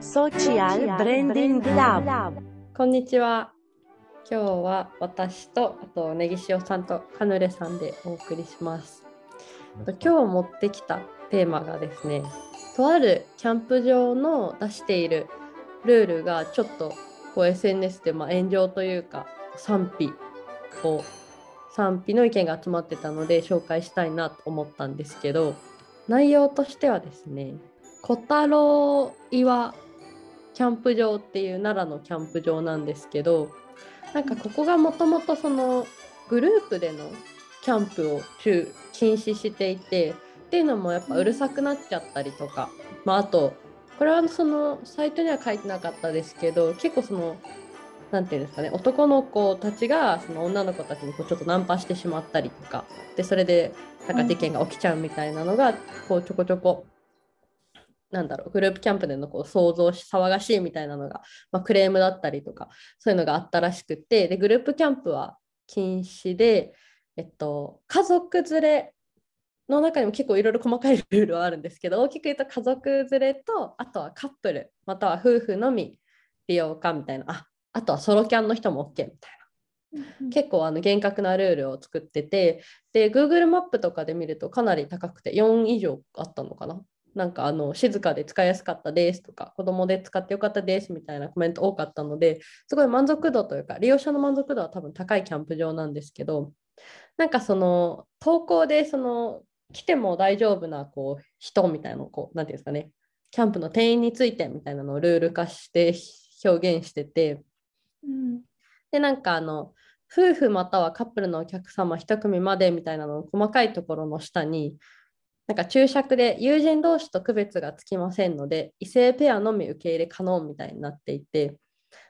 Social Branding Lab こんにちは。今日は私とあとネギ塩さんとカヌレさんでお送りします。今日持ってきたテーマがですね、とあるキャンプ場の出しているルールがちょっとこう SNS でまあ炎上というか賛否を賛否の意見が集まってたので紹介したいなと思ったんですけど内容としてはですね小太郎岩キャンプ場っていう奈良のキャンプ場なんですけどなんかここがもともとそのグループでのキャンプを中禁止していてっていうのもやっぱうるさくなっちゃったりとか、まあ、あとこれはそのサイトには書いてなかったですけど結構そのなんていうんですかね男の子たちがその女の子たちにこうちょっとナンパしてしまったりとかでそれでなんか事件が起きちゃうみたいなのがこうちょこちょこなんだろうグループキャンプでのこう想像し騒がしいみたいなのが、まあ、クレームだったりとかそういうのがあったらしくてでグループキャンプは禁止で、えっと、家族連れの中にも結構いろいろ細かいルールはあるんですけど大きく言うと家族連れとあとはカップルまたは夫婦のみ利用かみたいなああとはソロキャンの人も OK みたいな。結構あの厳格なルールを作っててで Google マップとかで見るとかなり高くて4以上あったのかななんかあの静かで使いやすかったですとか子供で使ってよかったですみたいなコメント多かったのですごい満足度というか利用者の満足度は多分高いキャンプ場なんですけどなんかその投稿でその来ても大丈夫なこう人みたいなこう何て言うんですかねキャンプの店員についてみたいなのをルール化して表現してて、うん、でなんかあの夫婦またはカップルのお客様1組までみたいなのを細かいところの下になんか注釈で友人同士と区別がつきませんので異性ペアのみ受け入れ可能みたいになっていて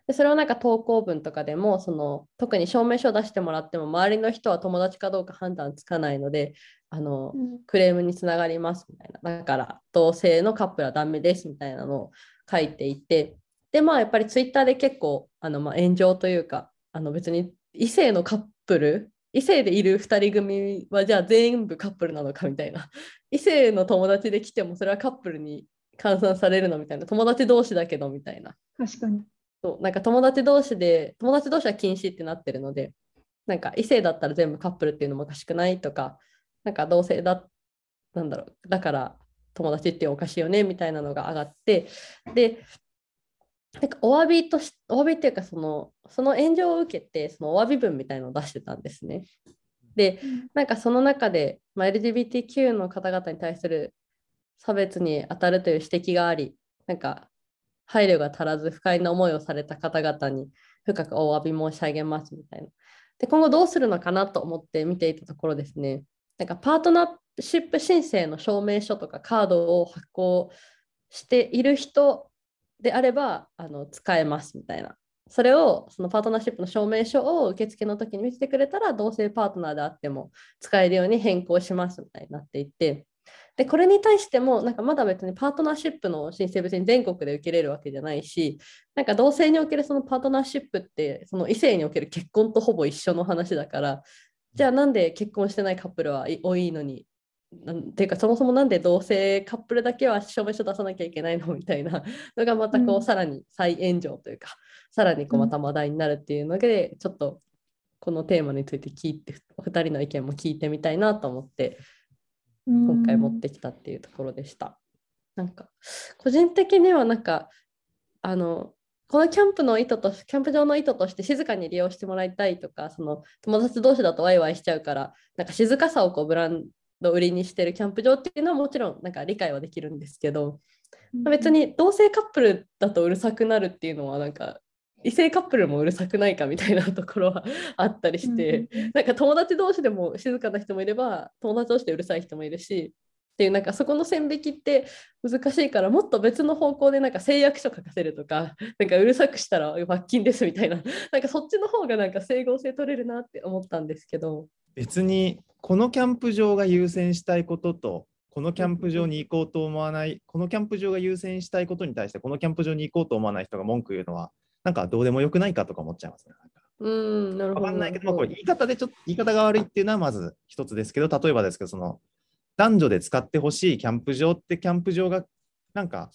でそれをなんか投稿文とかでもその特に証明書を出してもらっても周りの人は友達かどうか判断つかないのであの、うん。クレームにつながりますみたいな。だから同性のカップルはダメですみたいなのを書いていてでまあやっぱりツイッターで結構あの、まあ、炎上というかあの別に異性のカップル異性でいる2人組はじゃあ全部カップルなのかみたいな異性の友達で来てもそれはカップルに換算されるのみたいな。友達同士だけどみたいな。確かに。そう。なんか友達同士で友達同士は禁止ってなってるのでなんか異性だったら全部カップルっていうのもおかしくないとかなんか同性だなんだろう。だから友達っておかしいよねみたいなのが上がってでなんかお詫びとしお詫びっていうかそのその炎上を受けてそのお詫び文みたいのを出してたんですね。でなんかその中で、まあ、LGBTQ の方々に対する差別に当たるという指摘がありなんか配慮が足らず不快な思いをされた方々に深くお詫び申し上げますみたいな。で今後どうするのかなと思って見ていたところですねなんかパートナーシップ申請の証明書とかカードを発行している人であればあの使えますみたいな。それをそのパートナーシップの証明書を受付の時に見せてくれたら同性パートナーであっても使えるように変更しますみたいになっていてでこれに対してもなんかまだ別にパートナーシップの申請別に全国で受けれるわけじゃないしなんか同性におけるそのパートナーシップってその異性における結婚とほぼ一緒の話だからじゃあなんで結婚してないカップルはい多いのになんていうかそもそもなんで同性カップルだけは証明書出さなきゃいけないのみたいなのがまたこう、うん。さらに再炎上というかさらにこううん。また話題になるっていうので、ちょっとこのテーマについて聞いてお二人の意見も聞いてみたいなと思って今今回持ってきたっていうところでした。なんか個人的にはなんかあのこのキャンプの意図としキャンプ場の意図として静かに利用してもらいたいとかその友達同士だとワイワイしちゃうからなんか静かさをこうブランド売りにしてるキャンプ場っていうのはもちろんなんか理解はできるんですけど別に同性カップルだとうるさくなるっていうのはなんか異性カップルもうるさくないかみたいなところはあったりして、なんか友達同士でも静かな人もいれば友達同士でうるさい人もいるしっていうなんかそこの線引きって難しいからもっと別の方向でなんか誓約書書かせるとか なんかうるさくしたら罰金ですみたいな。なんかそっちの方がなんか整合性取れるなって思ったんですけど。別にこのキャンプ場が優先したいこととこのキャンプ場に行こうと思わないこのキャンプ場が優先したいことに対してこのキャンプ場に行こうと思わない人が文句言うのはなんかどうでもよくないかとか思っちゃいますね。うーんなるほどわかんないけど、まあ、これ言い方でちょっと言い方が悪いっていうのはまず一つですけど例えばですけどその男女で使ってほしいキャンプ場ってキャンプ場がなんか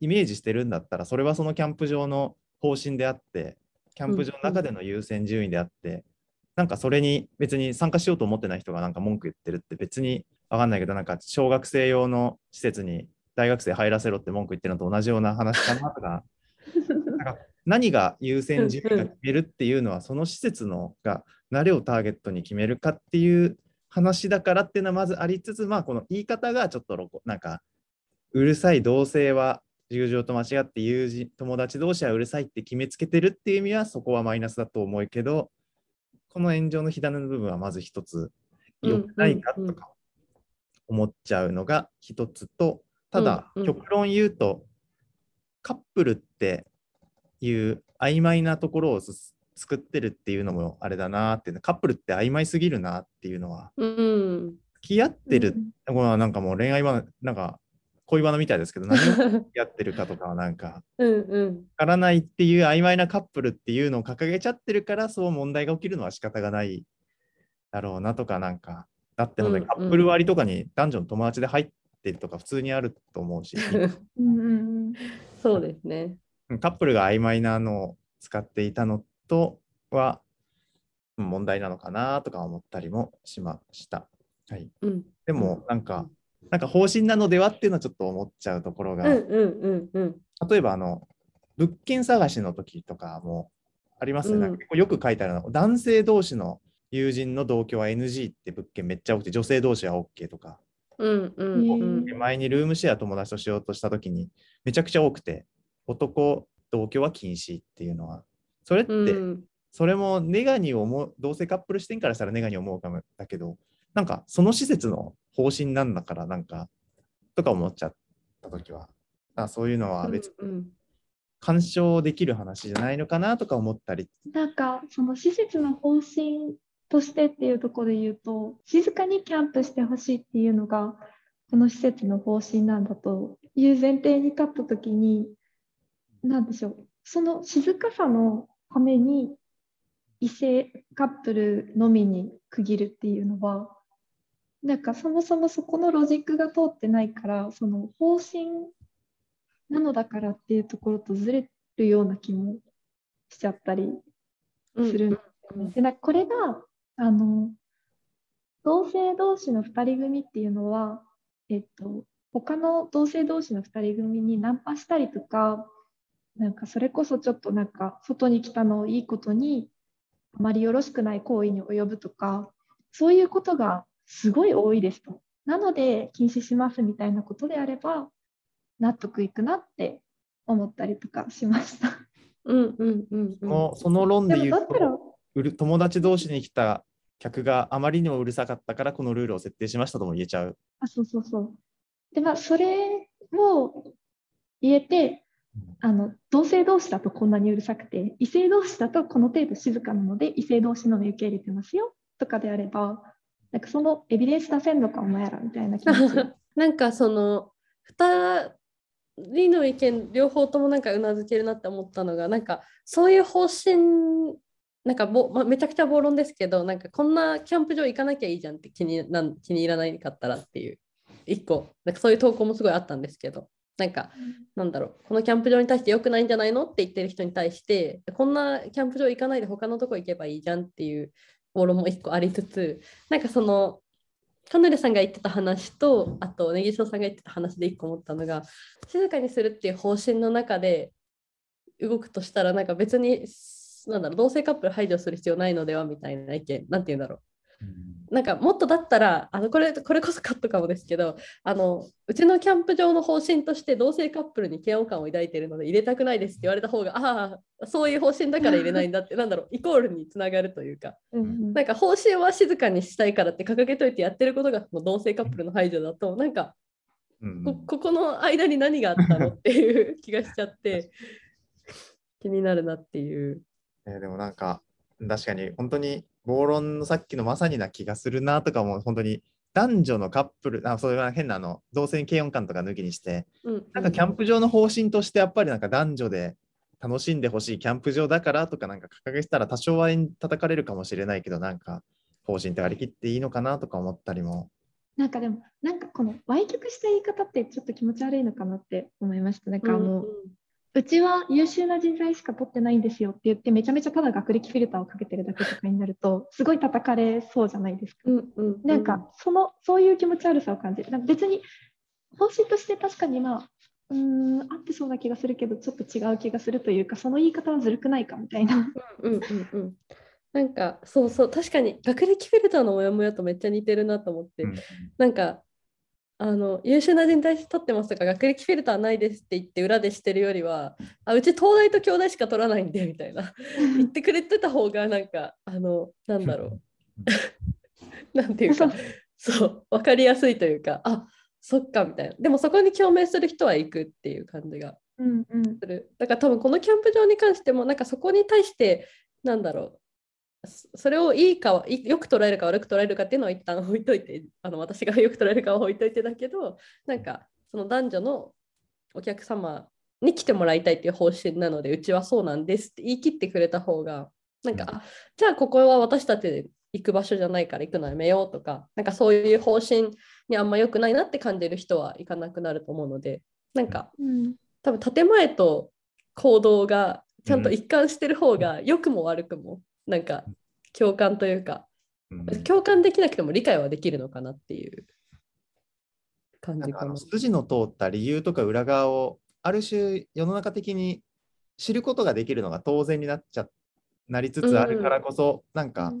イメージしてるんだったら、それはそのキャンプ場の方針であって、キャンプ場の中での優先順位であって、なんかそれに別に参加しようと思ってない人がなんか文句言ってるって別にわかんないけど、なんか小学生用の施設に大学生入らせろって文句言ってるのと同じような話かなとか、なんか何が優先順位が決めるっていうのは、その施設のが誰をターゲットに決めるかっていう話だからっていうのはまずありつつ、まあこの言い方がちょっとロコなんかうるさい同性は友情と間違って友人友達同士はうるさいって決めつけてるっていう意味はそこはマイナスだと思うけどこの炎上の火種の部分はまず一つ良くないかとか思っちゃうのが一つとただ極論言うとカップルっていう曖昧なところをす作ってるっていうのもあれだなってカップルって曖昧すぎるなっていうのはうん。付き合ってるこれはなんかもう恋愛はなんか恋バナみたいですけど何を付き合ってるかとかはなんか うんうん。わからないっていう曖昧なカップルっていうのを掲げちゃってるからそう問題が起きるのは仕方がないだろうなとかなんかだってほんとにうんうんカップル割とかに男女の友達で入ってるとか普通にあると思うしうんうんうんそうですね。カップルが曖昧なのを使っていたのとはうん問題なのかなとか思ったりもしました。はい、うん。でもなんかなんか方針なのではっていうのはちょっと思っちゃうところが、うんうんうんうん。例えばあの物件探しの時とかもありますね、うんなんか結構よく書いてあるの男性同士の友人の同居は NG って物件めっちゃ多くて女性同士は OK とかうんうんうん。で前にルームシェア友達としようとした時にめちゃくちゃ多くて男同居は禁止っていうのはそれって、うん。それもネガに思う同性カップル視点からしたらネガに思うかもだけどなんかその施設の方針なんだからなんかとか思っちゃった時は。あそういうのは別にうん。干渉できる話じゃないのかなとか思ったり。なんかその施設の方針としてっていうところで言うと静かにキャンプしてほしいっていうのがこの施設の方針なんだという前提に立った時に何でしょうその静かさのために異性カップルのみに区切るっていうのはなんかそもそもそこのロジックが通ってないからその方針なのだからっていうところとずれるような気もしちゃったりうんするんですよね。でなんかこれがあの同性同士の2人組っていうのは、えっと、他の同性同士の2人組にナンパしたりとかなんかそれこそちょっとなんか外に来たのをいいことにあまりよろしくない行為に及ぶとかそういうことがすごい多いですと。なので禁止しますみたいなことであれば納得いくなって思ったりとかしました。うんうんうんうん。もうその論でで言うとうる友達同士に来た客があまりにもうるさかったからこのルールを設定しましたとも言えちゃう。あ、そうそうそう。で、まあ、それを言えて、あの、同性同士だとこんなにうるさくて、異性同士だとこの程度静かなので、異性同士のみ受け入れてますよ、とかであれば、なんかそのエビデンス出せんのか、お前ら、みたいな気持ち。なんかその2人の意見両方ともなんかうなずけるなって思ったのがなんかそういう方針なんかぼ、まあ、めちゃくちゃ暴論ですけどなんかこんなキャンプ場行かなきゃいいじゃんって気になん気に入らないかったらっていう一個なんかそういう投稿もすごいあったんですけどなんかなんだろうこのキャンプ場に対して良くないんじゃないのって言ってる人に対してこんなキャンプ場行かないで他のとこ行けばいいじゃんっていう暴論も一個ありつつなんかそのカヌレさんが言ってた話とあとネギショさんが言ってた話で一個思ったのが静かにするっていう方針の中で動くとしたらなんか別になんだろう同性カップル排除する必要ないのではみたいな意見なんて言うんだろうなんかもっとだったらあのこれこれこそカットかもですけどあのうちのキャンプ場の方針として同性カップルに嫌悪感を抱いているので入れたくないですって言われた方がああそういう方針だから入れないんだってなんだろうイコールにつながるというか。うんうん。なんか方針は静かにしたいからって掲げといてやってることがもう同性カップルの排除だとなんかうんこここの間に何があったのっていう気がしちゃって 気になるなっていう。えーでもなんか確かに本当に暴論のさっきのまさにな気がするなとかも本当に男女のカップルあそういう変なあの同性軽音感とか抜きにしてうん。なんかキャンプ場の方針としてやっぱりなんか男女で楽しんでほしいキャンプ場だからとかなんか掲げてたら多少は叩かれるかもしれないけどなんか方針って割り切っていいのかなとか思ったりも。なんかでも、なんかこの歪曲した言い方ってちょっと気持ち悪いのかなって思いました。なんかあの、うちは優秀な人材しか取ってないんですよって言って、めちゃめちゃただ学歴フィルターをかけてるだけとかになると、すごい叩かれそうじゃないですか。うんうんなんかその、そういう気持ち悪さを感じる。なんか別に、方針として確かにまあ、うーん、合ってそうな気がするけど、ちょっと違う気がするというか、その言い方はずるくないかみたいな。うんうんうんなんかそうそう確かに学歴フィルターのモヤモヤとめっちゃ似てるなと思って、うんなんかあの優秀な人材取ってますとか学歴フィルターないですって言って裏でしてるよりはあうち東大と京大しか取らないんでみたいな。言ってくれてた方がなんかあのなんだろう。なんていうかそう。分かりやすいというかあそっかみたいな。でもそこに共鳴する人は行くっていう感じがうんうん。する。だから多分このキャンプ場に関してもなんかそこに対してなんだろうそそれをいいかはいよく捉えるか悪く捉えるかっていうのは一旦置いといてあの私がよく捉えるかは置いといてだけどなんかその男女のお客様に来てもらいたいっていう方針なのでうちはそうなんですって言い切ってくれた方がなんか、じゃあここは私たちで行く場所じゃないから行くのやめようとかなんかそういう方針にあんま良くないなって感じる人は行かなくなると思うのでなんかうん。多分建前と行動がちゃんと一貫してる方が良くも悪くもなんか共感というか。うん。共感できなくても理解はできるのかなっていう感じかな。の筋の通った理由とか裏側をある種世の中的に知ることができるのが当然になっちゃなりつつあるからこそ、なんか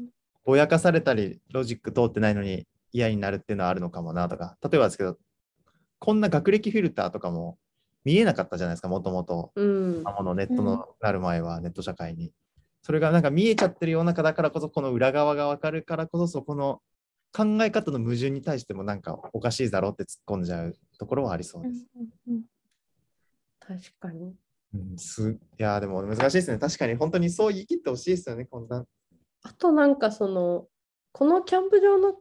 ぼやかされたりロジック通ってないのに嫌になるっていうのはあるのかもなとか。例えばですけどこんな学歴フィルターとかも見えなかったじゃないですかもともと。ネットのなる前はネット社会に。それがなんか見えちゃってるような中だからこそこの裏側がわかるからこそそこの考え方の矛盾に対してもなんかおかしいだろうって突っ込んじゃうところはありそうです。確かに。うん、すいやーでも難しいですね。確かに本当にそう言い切ってほしいですよね、こんな。あとなんかそのこのキャンプ場の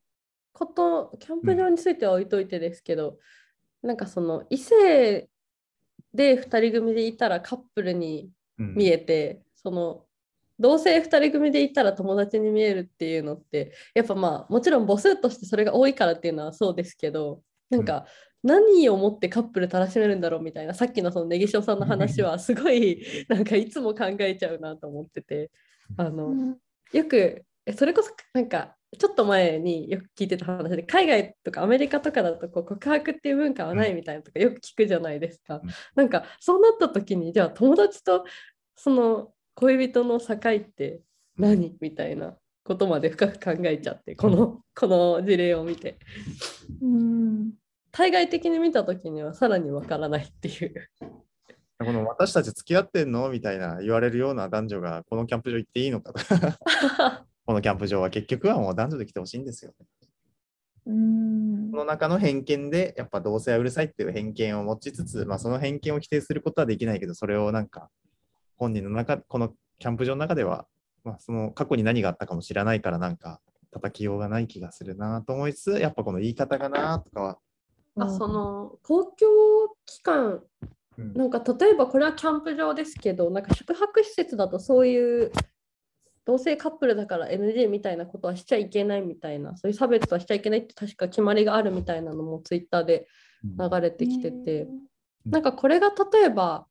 ことキャンプ場については置いといてですけど、なんかその異性で2人組でいたらカップルにうん見えて、その同性2人組でいたら友達に見えるっていうのってやっぱまあもちろん母数としてそれが多いからっていうのはそうですけどなんか何をもってカップルたらしめるんだろうみたいなさっきのそのネギ塩さんの話はすごいなんかいつも考えちゃうなと思っててあのよくえそれこそなんかちょっと前によく聞いてた話で海外とかアメリカとかだとこう告白っていう文化はないみたいなとかよく聞くじゃないですか。うん。なんかそうなった時にじゃあ友達とその恋人の境って何？みたいなことまで深く考えちゃってこのこの事例を見て。うん。対外的に見た時にはさらにわからないっていう。この私たち付き合ってんの？みたいな言われるような男女がこのキャンプ場行っていいのかと このキャンプ場は結局はもう男女で来てほしいんですよ。うん。この中の偏見でやっぱ同性はうるさいっていう偏見を持ちつつ、まあ、その偏見を否定することはできないけどそれをなんか本人の中このキャンプ場の中では、まあ、その過去に何があったかも知らないからなんか叩きようがない気がするなと思いつつやっぱこの言い方がなとかは、あその公共機関うん。なんか例えばこれはキャンプ場ですけどなんか宿泊施設だとそういう同性カップルだから NG みたいなことはしちゃいけないみたいなそういう差別はしちゃいけないって確か決まりがあるみたいなのもツイッターで流れてきてて、なんかこれが例えば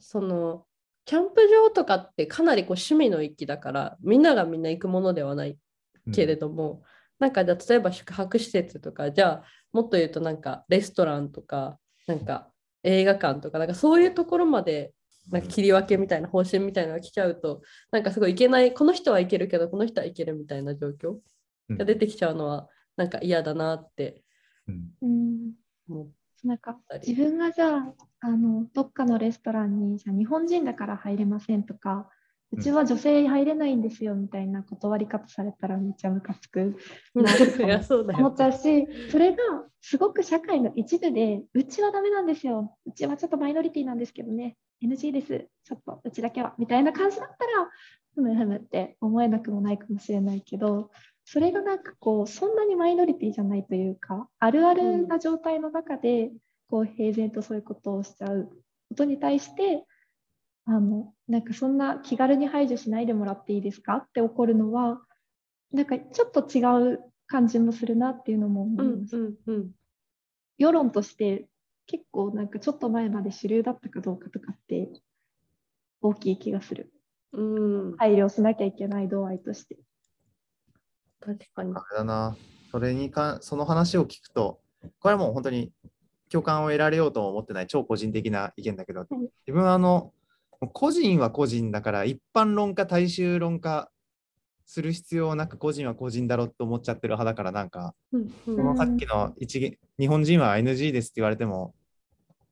そのキャンプ場とかってかなりこう趣味の域だからみんながみんな行くものではないけれども、なんかじゃあ例えば宿泊施設とかじゃあもっと言うとなんかレストランとかなんか映画館とかなんかそういうところまでなんか切り分けみたいな方針みたいなのが来ちゃうとなんかすごいいけないこの人はいけるけどこの人はいけるみたいな状況うん。が出てきちゃうのはなんか嫌だなってうん。うん。思っなんか。自分がじゃああのどっかのレストランにじゃあ日本人だから入れませんとかうちは女性入れないんですよみたいな断り方されたらめっちゃムカつく。なと思っちゃうしそれがすごく社会の一部でうちはダメなんですよ。うちはちょっとマイノリティなんですけどね。NG です。ちょっとうちだけは。みたいな感じだったらふむふむって思えなくもないかもしれないけどそれがなんかこうそんなにマイノリティじゃないというかあるあるな状態の中でこう平然とそういうことをしちゃうことに対してあのなんかそんな気軽に排除しないでもらっていいですかって怒るのはなんかちょっと違う感じもするなっていうのも思ういます。んうんうん世論として結構なんかちょっと前まで主流だったかどうかとかって大きい気がする。うん配慮しなきゃいけない度合いとして。確かにあれだな。それにか、その話を聞くと、これはもう本当に共感を得られようとも思ってない超個人的な意見だけど、い自分はあの、個人は個人だから一般論か大衆論かする必要なく個人は個人だろうと思っちゃってる派だからなんか、うんさっきの一元日本人は NG ですって言われても、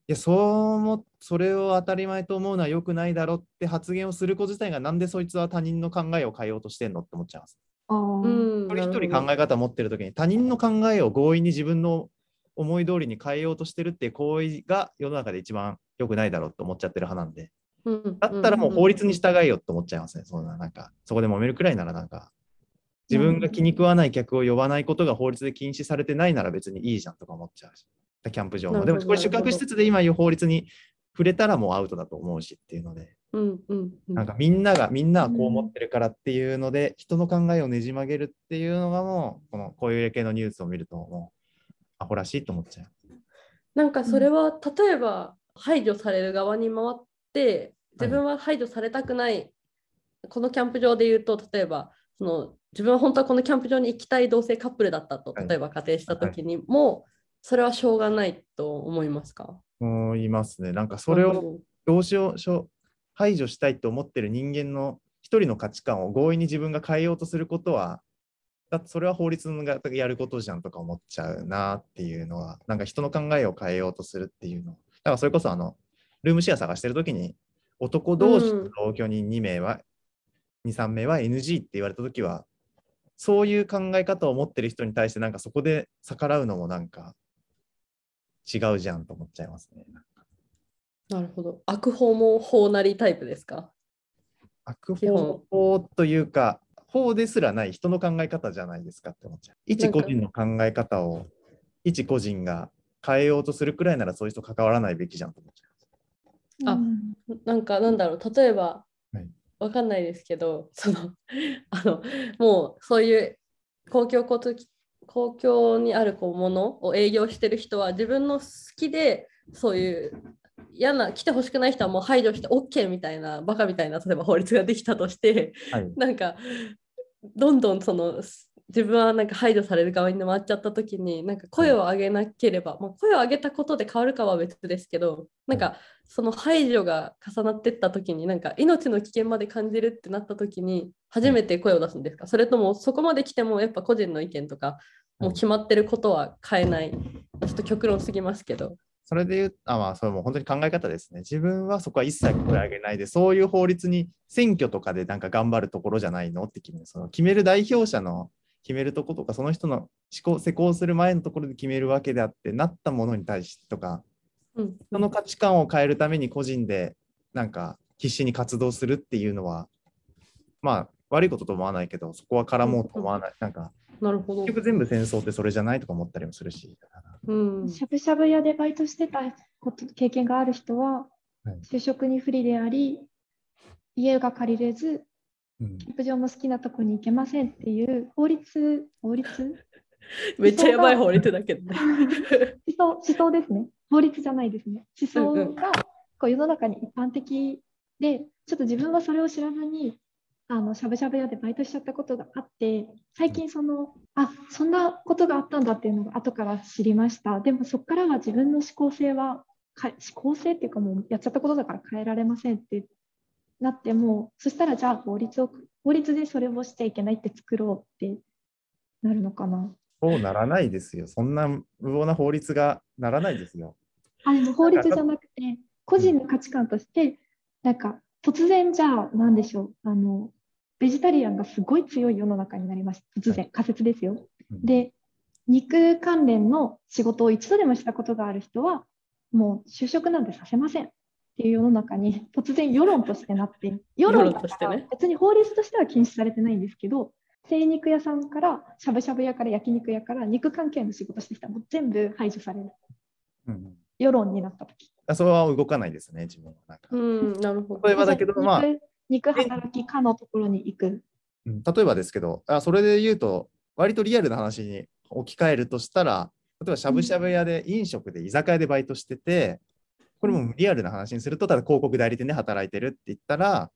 いや、そうも、それを当たり前と思うのは良くないだろうって発言をすること自体がなんでそいつは他人の考えを変えようとしてんのって思っちゃいます。一人一人考え方を持ってる時に他人の考えを強引に自分の思い通りに変えようとしてるっていう行為が世の中で一番良くないだろうと思っちゃってる派なんで、うんだったらもう法律に従えよって思っちゃいますね。そんな、なんか、そこで揉めるくらいならなんか、自分が気に食わない客を呼ばないことが法律で禁止されてないなら別にいいじゃんとか思っちゃうし、キャンプ場も。でもこれ宿泊施設で今言う法律に触れたらもうアウトだと思うしっていうので、うんうんうん。なんかみんながみんなはこう思ってるからっていうので、人の考えをねじ曲げるっていうのがもうこのこういう系のニュースを見るともうアホらしいと思っちゃう。なんかそれは例えば排除される側に回って自分は排除されたくない、このキャンプ場で言うと例えばその自分は本当はこのキャンプ場に行きたい同性カップルだったとはい。例えば仮定した時にも、それはしょうがないと思いますか？思いますね。なんかそれをどうしようしょ排除したいと思ってる人間の一人の価値観を強引に自分が変えようとすることは、だってそれは法律がやることじゃんとか思っちゃうなっていうのは、なんか人の考えを変えようとするっていうの。だからそれこそあの、ルームシェア探してるときに、男同士の同居人2名は、2、3名は NG って言われたときは、そういう考え方を持ってる人に対して、なんかそこで逆らうのもなんか違うじゃんと思っちゃいますね。どなるほど。悪法も法なりタイプですか？悪法法というか、法ですらない人の考え方じゃないですかって思っちゃう。一個人の考え方を一個人が変えようとするくらいならそういう人関わらないべきじゃんと思っちゃあう。んなんかなんだろう。例えば、はい。わかんないですけどそのあのもうそういう公共交通公共にあるこうものを営業してる人は自分の好きでそういう嫌な来てほしくない人はもう排除して OK みたいなバカみたいな例えば法律ができたとしてう。はい。なんかどんどんその自分はなんか排除される側に回っちゃった時になんか声を上げなければ、まあ、声を上げたことで変わるかは別ですけどなんかその排除が重なってった時になんか命の危険まで感じるってなった時に初めて声を出すんですか、それともそこまで来てもやっぱ個人の意見とかもう決まってることは変えないちょっと極論すぎますけど。それで言う、あ、まあ、それも本当に考え方ですね。自分はそこは一切声上げないで、そういう法律に選挙とかでなんか頑張るところじゃないのって決める。その決める代表者の決めるとことか、その人の思考、施行する前のところで決めるわけであって、なったものに対してとか、うんその価値観を変えるために個人でなんか必死に活動するっていうのは、まあ悪いことと思わないけど、そこは絡もうと思わない。なんかなるほど結。局全部戦争ってそれじゃないとか思ったりもするし。うんしゃぶしゃぶ屋でバイトしてたこと経験がある人は、はい就職に不利であり、家が借りれず、うんキャンプ場も好きなとこに行けませんっていう法律、法律？めっちゃやばい法律だけどね。思想思想ですね。法律じゃないですね。思想がこう世の中に一般的で、ちょっと自分はそれを知らずに、あのしゃぶしゃぶ屋でバイトしちゃったことがあって、最近その、あそんなことがあったんだっていうのが後から知りました。でもそこからは自分の思考性は、か思考性っていうかもうやっちゃったことだから変えられませんってなっても、そしたらじゃあ法律を、法律でそれをしちゃいけないって作ろうってなるのかな。そうならないですよ。そんな無謀な法律がならないですよ。あでも法律じゃなくて、個人の価値観として、なんか突然じゃあ、なんでしょう、あの、ベジタリアンがすごい強い世の中になりました。突然、仮説ですよ。うん、で、肉関連の仕事を一度でもしたことがある人は、もう就職なんてさせませんっていう世の中に突然世論としてなって、世論としてね別に法律としては禁止されてないんですけど、精肉屋さんからしゃぶしゃぶ屋から焼肉屋から肉関係の仕事してきたらもう全部排除される。うん世論になった時あそれは動かないですね、自分は。なんかうん、なるほど。例えばだけど、まあ、肉肉働きかのところに行く。うん例えばですけど、あそれで言うと、割とリアルな話に置き換えるとしたら、例えばしゃぶしゃぶ屋で飲食で居酒屋でバイトしてて、これもリアルな話にすると、ただ広告代理店で働いてるって言ったら、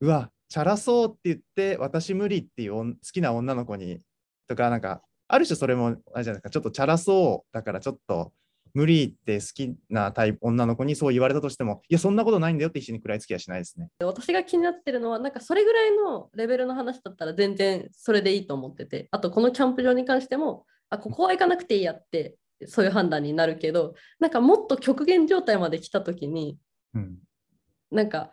うわ、チャラそうって言って、私無理っていう女好きな女の子に、とか、なんか、ある種それも、あれじゃないですか、ちょっとチャラそうだからちょっと無理って好きなタイプ女の子にそう言われたとしても、いや、そんなことないんだよって一緒に食らいつきはしないですね。私が気になってるのはなんかそれぐらいのレベルの話だったら全然それでいいと思っててあとこのキャンプ場に関してもあここは行かなくていいやってそういう判断になるけどなんかもっと極限状態まで来た時にうん。なんか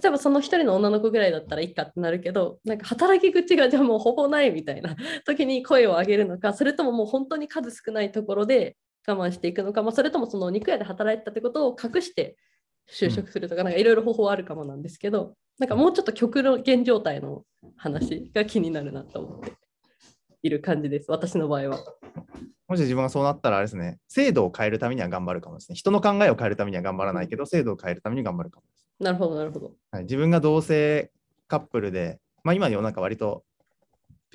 例えばその一人の女の子ぐらいだったらいいかってなるけどなんか働き口がじゃあもうほぼないみたいな時に声を上げるのかそれとももう本当に数少ないところで我慢していくのか、まあ、それともその肉屋で働いてたってことを隠して就職するとか、なんかいろいろ方法あるかもなんですけどなんかもうちょっと極限状態の話が気になるなと思っている感じです私の場合は。もし自分がそうなったらあれですね、制度を変えるためには頑張るかもですね。人の考えを変えるためには頑張らないけど、制度を変えるために頑張るかもです。なるほどなるほど。はい、自分が同性カップルで、まあ今の世の中割と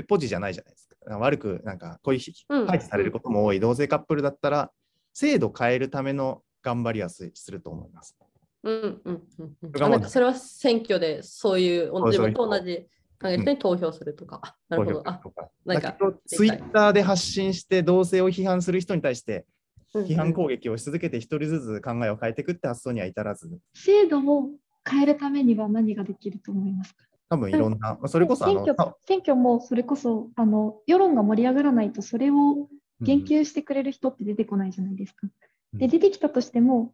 ポジじゃないじゃないですか。悪くなんかこういうひうん。排除されることも多い。同性カップルだったら、制度変えるための頑張りはすすると思います。うんうんうんなんかそれは選挙でそういう自分と同じ考える人に投票するとか。あなるほど。あなんかツイッターで発信して同性を批判する人に対してうんうん。批判攻撃をし続けて一人ずつ考えを変えていくって発想には至らず、制度を変えるためには何ができると思いますか？多分いろんな、まあそれこそあの、選挙た選挙もそれこそあの世論が盛り上がらないとそれを言うん及してくれる人って出てこないじゃないですか。うんで出てきたとしても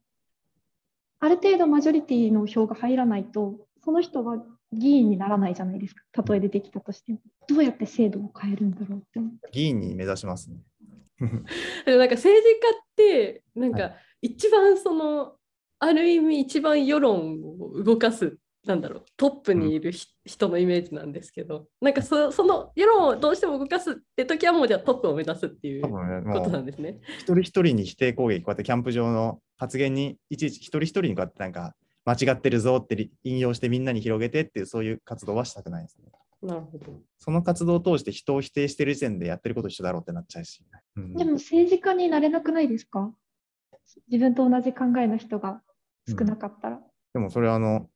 ある程度マジョリティの票が入らないとその人は議員にならないじゃないですか。たとえ出てきたとしても。どうやって制度を変えるんだろうって思って。議員に目指しますね。でもなんか政治家ってなんはか一番その、ある意味一番世論を動かすなんだろうトップにいるひ、人のイメージなんですけどなんかそその世論をどうしても動かすって時はもうじゃあトップを目指すっていう多ことなうんですね。一人一人に否定攻撃、こうやってキャンプ場の発言にいちいち一人一人にこうやってなんか間違ってるぞってり引用してみんなに広げてっていうそういう活動はしたくないですね。なるほど。その活動を通して人を否定してる時点でやってること一緒だろうってなっちゃうし。うんでも政治家になれなくないですか？自分と同じ考えの人が少なかったら。でもそれはあの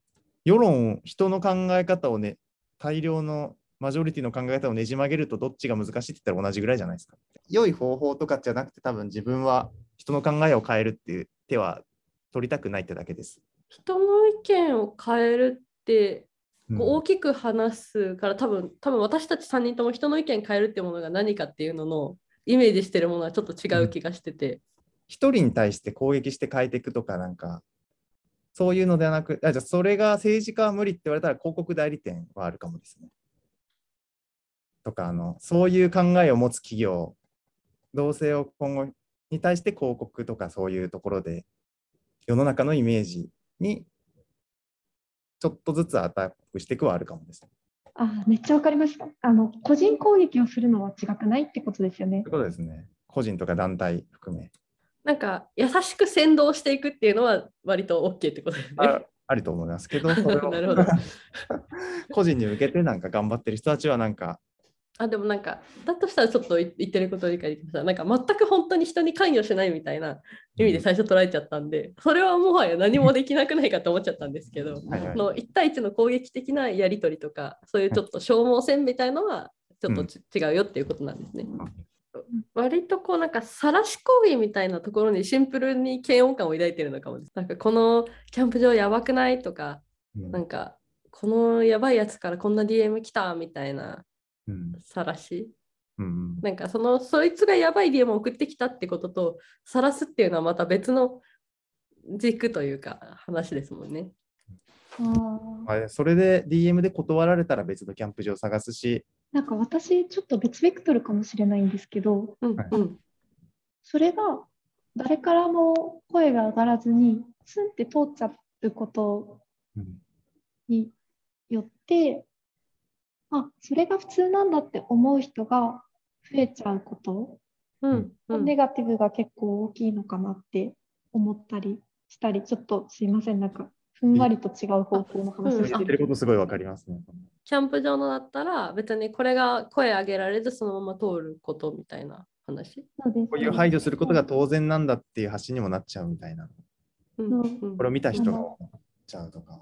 世論、人の考え方をね、大量のマジョリティの考え方をねじ曲げるとどっちが難しいって言ったら同じぐらいじゃないですか。良い方法とかじゃなくて多分自分は人の考えを変えるっていう手は取りたくないってだけです。人の意見を変えるってうんこう大きく話すから多分多分私たち3人とも人の意見変えるっていうものが何かっていうののイメージしてるものはちょっと違う気がしてて、一人に対して攻撃して変えていくとかなんかそういうのではなくあじゃあそれが政治家は無理って言われたら広告代理店はあるかもですね。とかあのそういう考えを持つ企業同性を今後に対して広告とかそういうところで世の中のイメージにちょっとずつアタックしていくはあるかもですね。あめっちゃわかりました。あの個人攻撃をするのは違くないってことですよねという。ことですね。個人とか団体含め。なんか優しく先導していくっていうのは割と OK ってことですね。あありと思いますけど、それを。なるほど。個人に向けてなんか頑張ってる人たちはなんか。あでもなんかだとしたらちょっと言ってることを理解できました。なんか全く本当に人に関与しないみたいな意味で最初捉えちゃったんで、それはもはや何もできなくないかと思っちゃったんですけど、はいはい。の1対1の攻撃的なやり取りとかそういうちょっと消耗戦みたいのはちょっとち、違うよっていうことなんですね。割とこうなんか晒し行為みたいなところにシンプルに嫌悪感を抱いてるのかもです。なんかこのキャンプ場やばくないとか、うんなんかこのやばいやつからこんな DM 来たみたいなうん晒し。うんなんかそのそいつがやばい DM を送ってきたってことと晒すっていうのはまた別の軸というか話ですもんね。あそれで DM で断られたら別のキャンプ場を探すし、なんか私ちょっと別ベクトルかもしれないんですけど、はい。うん。うんそれが誰からも声が上がらずにスンって通っちゃうことうんによって、あ、それが普通なんだって思う人が増えちゃうこと、うんうん。ネガティブが結構大きいのかなって思ったりしたり、ちょっとすいません、なんかふんわりと違う方法の話してる。ことすごいわかりますね。キャンプ場のだったら別にこれが声上げられずそのまま通ることみたいな話？そうですこういう排除することが当然なんだっていう発信にもなっちゃうみたいな。うんこれを見た人が思っちゃうとか。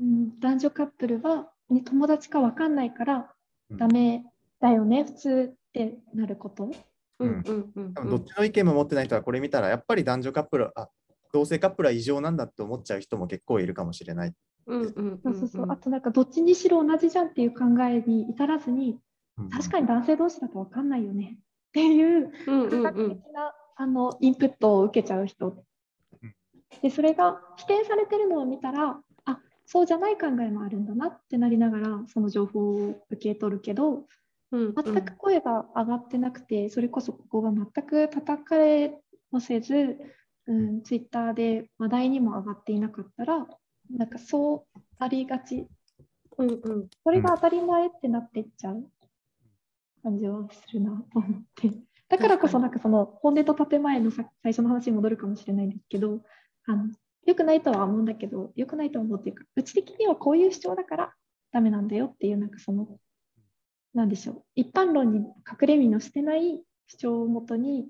うん、男女カップルは、ね、友達か分かんないからうんダメだよね、普通ってなること？うんうんどっちの意見も持ってない人はこれ見たらやっぱり男女カップルあ同性カップルは異常なんだって思っちゃう人も結構いるかもしれない。うんうんそうそうそう。あとなんかどっちにしろ同じじゃんっていう考えに至らずにうん確かに男性同士だと分かんないよね。っていう科学うん的なあのインプットを受けちゃう人。うん。でそれが否定されてるのを見たらあそうじゃない考えもあるんだなってなりながらその情報を受け取るけどうん。全く声が上がってなくてそれこそここが全く叩かれもせず、うん、ツイッターで話題にも上がっていなかったらなんかそうありがち。うんうん。それが当たり前ってなっていっちゃう感じはするなと思って。だからこそ、なんかその本音と建前のさ最初の話に戻るかもしれないんですけど、あの良くないとは思うんだけど、良くないとは思うっていうか、うち的にはこういう主張だからダメなんだよっていう、なんかその、なんでしょう、一般論に隠れ身のしてない主張をもとに、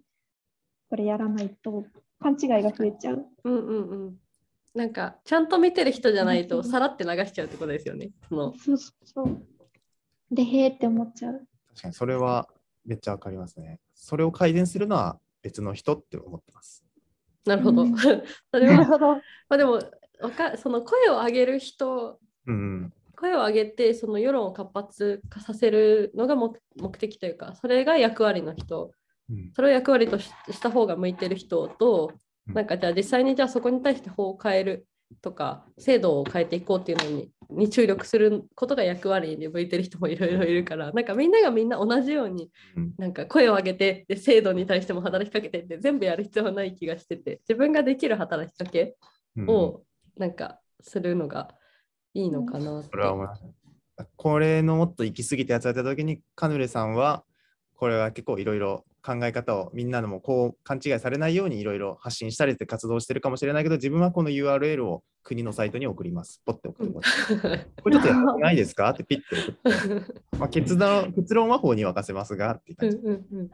これやらないと勘違いが増えちゃう。うんうんうんなんかちゃんと見てる人じゃないとさらって流しちゃうってことですよね。そのそうそうそう。で、へーって思っちゃう。確かにそれはめっちゃわかりますね。それを改善するのは別の人って思ってます。なるほど。うん それはなるほど。まあでもわかその声を上げる人うん。声を上げてその世論を活発化させるのが目目的というかそれが役割の人うん。それを役割としした方が向いてる人とうん。なんかじゃあ実際にじゃあそこに対して法を変えるとか制度を変えていこうっていうのにに注力することが役割に向いてる人もいろいろいるからなんかみんながみんな同じようにうん。なんか声を上げてで制度に対しても働きかけてって全部やる必要はない気がしてて自分ができる働きかけうん。をなんかするのがいいのかなって。それは思います。これのもっと行き過ぎたやつやった時にカヌレさんはこれは結構いろいろ考え方をみんなのもこう勘違いされないようにいろいろ発信したりって活動してるかもしれないけど自分はこの URL を国のサイトに送ります。ポッて送ります。これちょっとやってないですか？ってピッて送って、まあ、結論結論は法に沸かせますがっていううん感じ。うんうん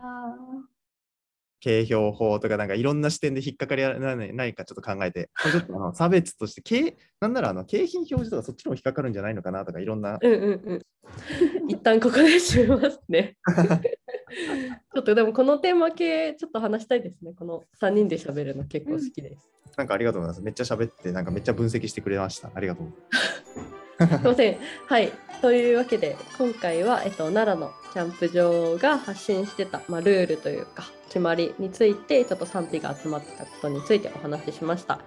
あ景評法とかなんかいろんな視点で引っかかりはないないかちょっと考えて、ちょっとあの差別として景、なんならあの景品表示とかそっちの方引っかかるんじゃないのかなとかいろんなうんうんうん。一旦ここで締めますね。ちょっとでもこのテーマ系ちょっと話したいですね。この3人で喋るの結構好きです。なんかありがとうございます。めっちゃ喋って、なんかめっちゃ分析してくれました。ありがとう。すいません。はい。というわけで今回は、えっと、奈良のキャンプ場が発信してた、まあ、ルールというか決まりについてちょっと賛否が集まってたことについてお話ししました。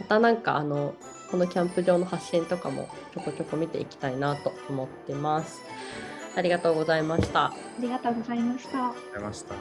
またなんかあのこのキャンプ場の発信とかもちょこちょこ見ていきたいなと思ってます。ありがとうございました。ありがとうございました。ありがとうございました。